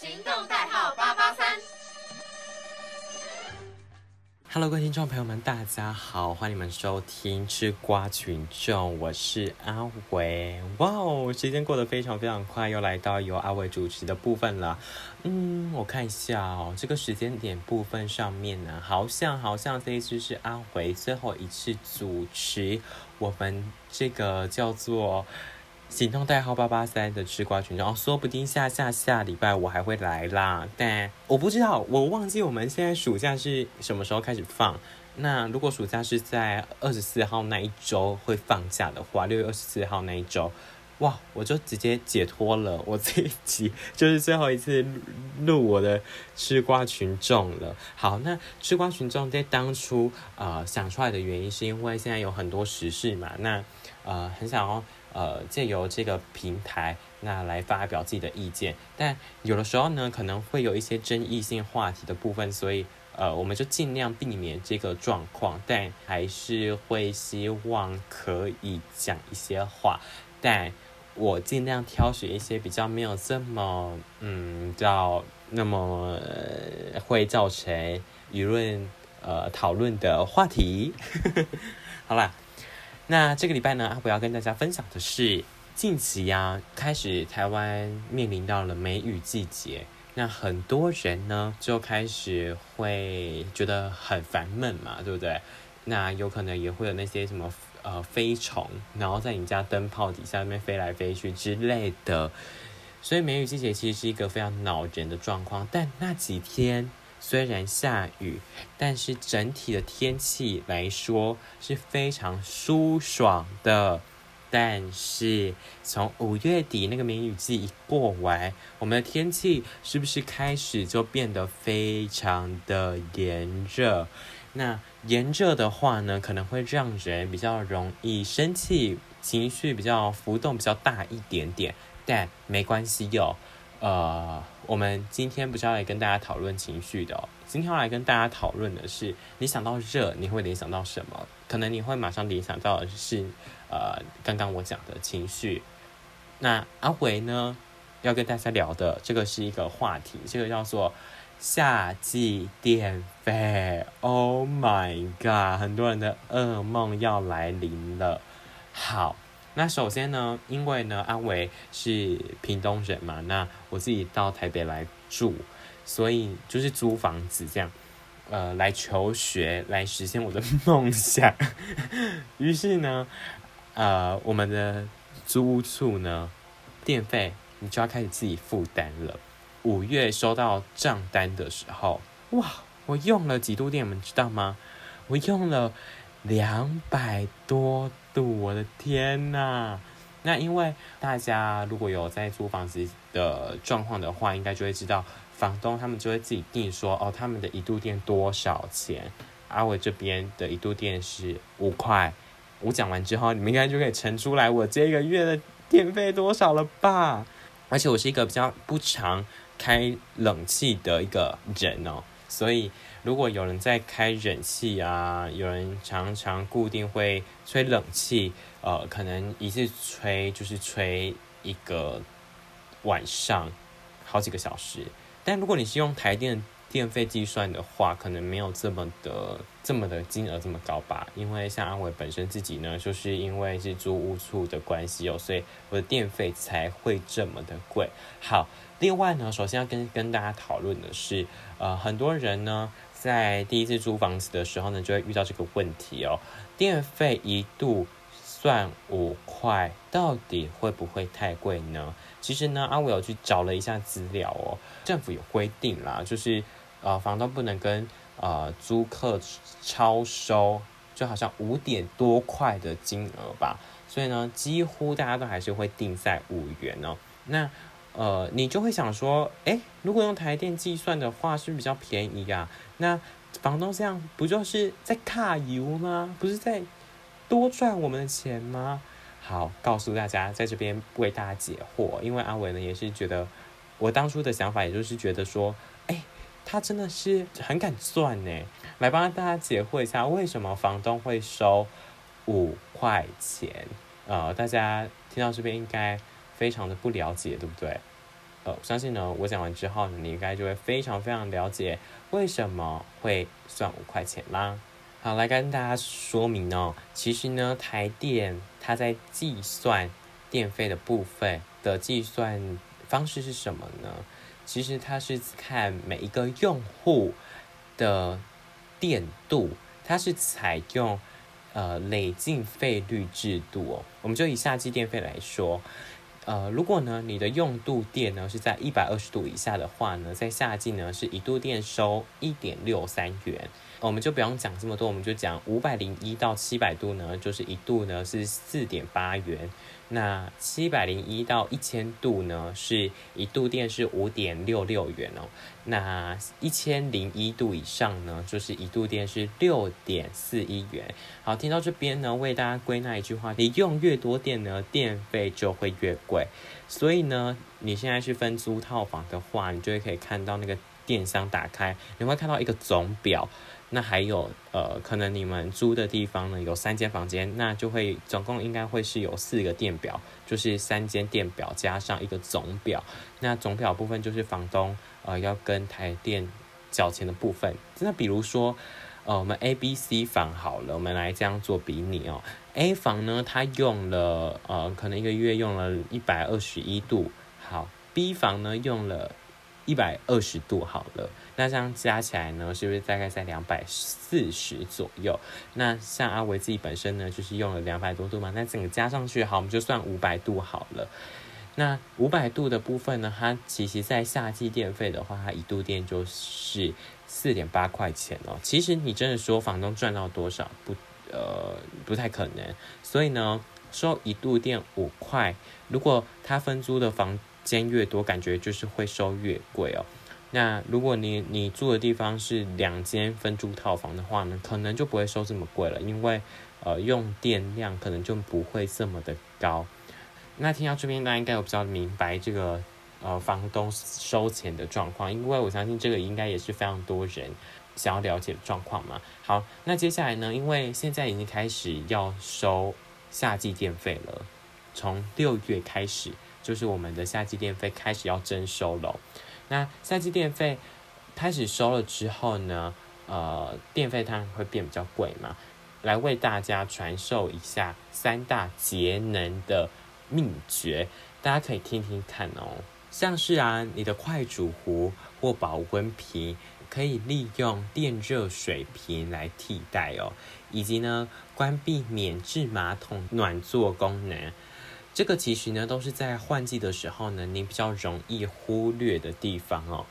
行动代号八八三。Hello，各位听众朋友们，大家好，欢迎你们收听吃瓜群众，我是阿伟。哇哦，时间过得非常非常快，又来到由阿伟主持的部分了。嗯，我看一下哦，这个时间点部分上面呢，好像好像这一次是阿伟最后一次主持我们这个叫做。行动代号八八三的吃瓜群众哦，说不定下下下礼拜我还会来啦，但我不知道，我忘记我们现在暑假是什么时候开始放。那如果暑假是在二十四号那一周会放假的话，六月二十四号那一周，哇，我就直接解脱了，我这一集就是最后一次录我的吃瓜群众了。好，那吃瓜群众在当初呃想出来的原因，是因为现在有很多时事嘛，那呃很想要。呃，借由这个平台，那来发表自己的意见，但有的时候呢，可能会有一些争议性话题的部分，所以呃，我们就尽量避免这个状况，但还是会希望可以讲一些话，但我尽量挑选一些比较没有这么嗯，叫那么会造成舆论呃讨论的话题，好啦。那这个礼拜呢，阿虎要跟大家分享的是，近期呀，开始台湾面临到了梅雨季节，那很多人呢就开始会觉得很烦闷嘛，对不对？那有可能也会有那些什么呃飞虫，然后在你家灯泡底下那边飞来飞去之类的，所以梅雨季节其实是一个非常恼人的状况，但那几天。虽然下雨，但是整体的天气来说是非常舒爽的。但是从五月底那个梅雨季一过完，我们的天气是不是开始就变得非常的炎热？那炎热的话呢，可能会让人比较容易生气，情绪比较浮动比较大一点点。但没关系哟。呃，我们今天不是要来跟大家讨论情绪的，今天要来跟大家讨论的是，你想到热，你会联想到什么？可能你会马上联想到的是，呃，刚刚我讲的情绪。那阿伟呢，要跟大家聊的这个是一个话题，这个叫做夏季电费。Oh my god，很多人的噩梦要来临了。好。那首先呢，因为呢，阿伟是屏东人嘛，那我自己到台北来住，所以就是租房子这样，呃，来求学，来实现我的梦想。于是呢，呃，我们的租屋处呢，电费你就要开始自己负担了。五月收到账单的时候，哇，我用了几度电，你们知道吗？我用了两百多。度，我的天呐！那因为大家如果有在租房子的状况的话，应该就会知道，房东他们就会自己定说，哦，他们的一度电多少钱？阿伟这边的一度电是五块。我讲完之后，你们应该就可以乘出来我这个月的电费多少了吧？而且我是一个比较不常开冷气的一个人哦，所以。如果有人在开冷气啊，有人常常固定会吹冷气，呃，可能一次吹就是吹一个晚上，好几个小时。但如果你是用台电电费计算的话，可能没有这么的这么的金额这么高吧。因为像阿伟本身自己呢，就是因为是租屋处的关系哦，所以我的电费才会这么的贵。好，另外呢，首先要跟跟大家讨论的是，呃，很多人呢。在第一次租房子的时候呢，就会遇到这个问题哦。电费一度算五块，到底会不会太贵呢？其实呢，阿伟有去找了一下资料哦，政府有规定啦，就是呃，房东不能跟呃租客超收，就好像五点多块的金额吧。所以呢，几乎大家都还是会定在五元哦。那呃，你就会想说，哎，如果用台电计算的话，是不是比较便宜啊？那房东这样不就是在卡油吗？不是在多赚我们的钱吗？好，告诉大家，在这边为大家解惑，因为阿伟呢也是觉得，我当初的想法也就是觉得说，他真的是很敢赚呢。来帮大家解惑一下，为什么房东会收五块钱？呃，大家听到这边应该。非常的不了解，对不对？呃，相信呢，我讲完之后，你应该就会非常非常了解为什么会算五块钱啦。好，来跟大家说明哦，其实呢，台电它在计算电费的部分的计算方式是什么呢？其实它是看每一个用户的电度，它是采用呃累进费率制度哦。我们就以夏季电费来说。呃，如果呢，你的用度电呢是在一百二十度以下的话呢，在夏季呢是一度电收一点六三元。我们就不用讲这么多，我们就讲五百零一到七百度呢，就是一度呢是四点八元。那七百零一到一千度呢，是一度电是五点六六元哦。那一千零一度以上呢，就是一度电是六点四一元。好，听到这边呢，为大家归纳一句话：你用越多电呢，电费就会越贵。所以呢，你现在是分租套房的话，你就会可以看到那个电箱打开，你会看到一个总表。那还有呃，可能你们租的地方呢有三间房间，那就会总共应该会是有四个电表，就是三间电表加上一个总表。那总表部分就是房东呃要跟台电缴钱的部分。那比如说呃我们 A、B、C 房好了，我们来这样做比拟哦。A 房呢，它用了呃可能一个月用了一百二十一度，好，B 房呢用了。一百二十度好了，那这样加起来呢，是不是大概在两百四十左右？那像阿维自己本身呢，就是用了两百多度嘛，那整个加上去，好，我们就算五百度好了。那五百度的部分呢，它其实在夏季电费的话，它一度电就是四点八块钱哦。其实你真的说房东赚到多少，不，呃，不太可能。所以呢，收一度电五块，如果他分租的房。间越多，感觉就是会收越贵哦。那如果你你住的地方是两间分租套房的话呢，可能就不会收这么贵了，因为呃用电量可能就不会这么的高。那听到这边，大家应该有比较明白这个呃房东收钱的状况，因为我相信这个应该也是非常多人想要了解的状况嘛。好，那接下来呢，因为现在已经开始要收夏季电费了，从六月开始。就是我们的夏季电费开始要征收了，那夏季电费开始收了之后呢，呃，电费它会变比较贵嘛？来为大家传授一下三大节能的秘诀，大家可以听听看哦。像是啊，你的快煮壶或保温瓶可以利用电热水瓶来替代哦，以及呢，关闭免治马桶暖座功能。这个其实呢，都是在换季的时候呢，你比较容易忽略的地方哦。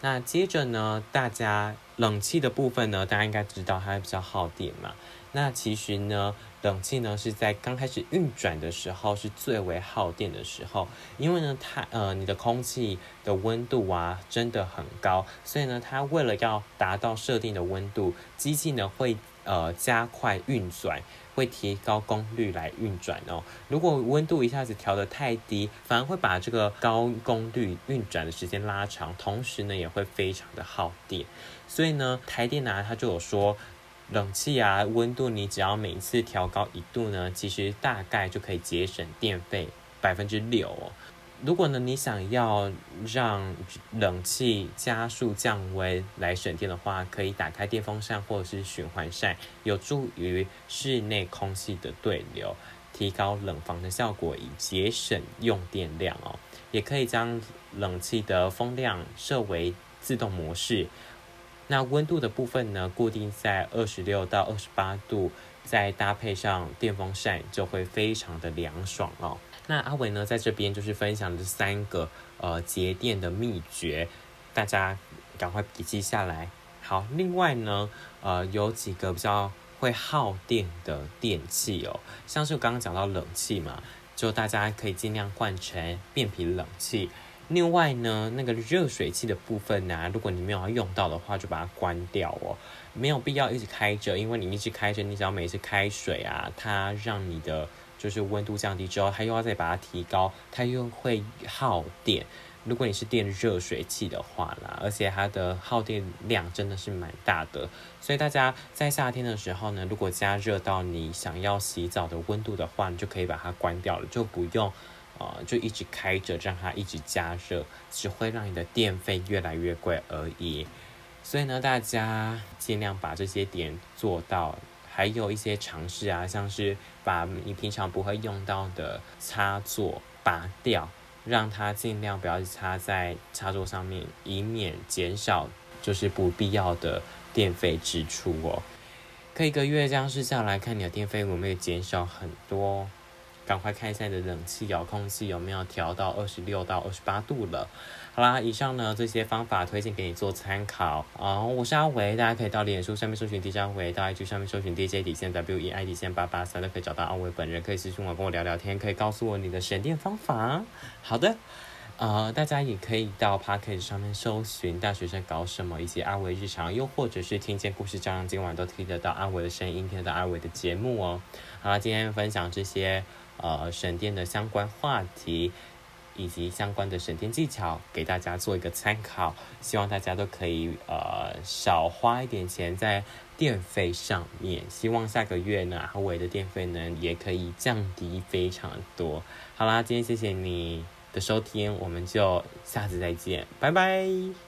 那接着呢，大家冷气的部分呢，大家应该知道它比较耗电嘛。那其实呢，冷气呢是在刚开始运转的时候是最为耗电的时候，因为呢，它呃你的空气的温度啊真的很高，所以呢，它为了要达到设定的温度，机器呢会呃加快运转。会提高功率来运转哦。如果温度一下子调得太低，反而会把这个高功率运转的时间拉长，同时呢也会非常的耗电。所以呢，台电呢它就有说，冷气啊温度你只要每一次调高一度呢，其实大概就可以节省电费百分之六哦。如果呢，你想要让冷气加速降温来省电的话，可以打开电风扇或者是循环扇，有助于室内空气的对流，提高冷房的效果，以节省用电量哦。也可以将冷气的风量设为自动模式，那温度的部分呢，固定在二十六到二十八度，再搭配上电风扇，就会非常的凉爽哦。那阿伟呢，在这边就是分享这三个呃节电的秘诀，大家赶快笔记下来。好，另外呢，呃，有几个比较会耗电的电器哦，像是刚刚讲到冷气嘛，就大家可以尽量换成变频冷气。另外呢，那个热水器的部分呢，如果你没有要用到的话，就把它关掉哦，没有必要一直开着，因为你一直开着，你只要每次开水啊，它让你的。就是温度降低之后，它又要再把它提高，它又会耗电。如果你是电热水器的话啦，而且它的耗电量真的是蛮大的，所以大家在夏天的时候呢，如果加热到你想要洗澡的温度的话，你就可以把它关掉了，就不用呃，就一直开着，让它一直加热，只会让你的电费越来越贵而已。所以呢，大家尽量把这些点做到，还有一些尝试啊，像是把你平常不会用到的插座拔掉，让它尽量不要插在插座上面，以免减少就是不必要的电费支出哦。可以一个月这样试下来看，你的电费有没有减少很多？赶快看一下你的冷气遥控器有没有调到二十六到二十八度了。好啦，以上呢这些方法推荐给你做参考啊。我是阿维，大家可以到脸书上面搜寻 DJ 阿维，到 IG 上面搜寻 DJ 底线 W E I 底线八八三，都可以找到阿维本人，可以私信我跟我聊聊天，可以告诉我你的省电方法。好的，呃，大家也可以到 p a c k a g e 上面搜寻大学生搞什么一些阿维日常，又或者是听见故事，这样今晚都听得到阿维的声音，听得到阿维的节目哦。好啦，今天分享这些。呃，省电的相关话题以及相关的省电技巧，给大家做一个参考。希望大家都可以呃少花一点钱在电费上面。希望下个月呢，阿伟的电费呢也可以降低非常多。好啦，今天谢谢你的收听，我们就下次再见，拜拜。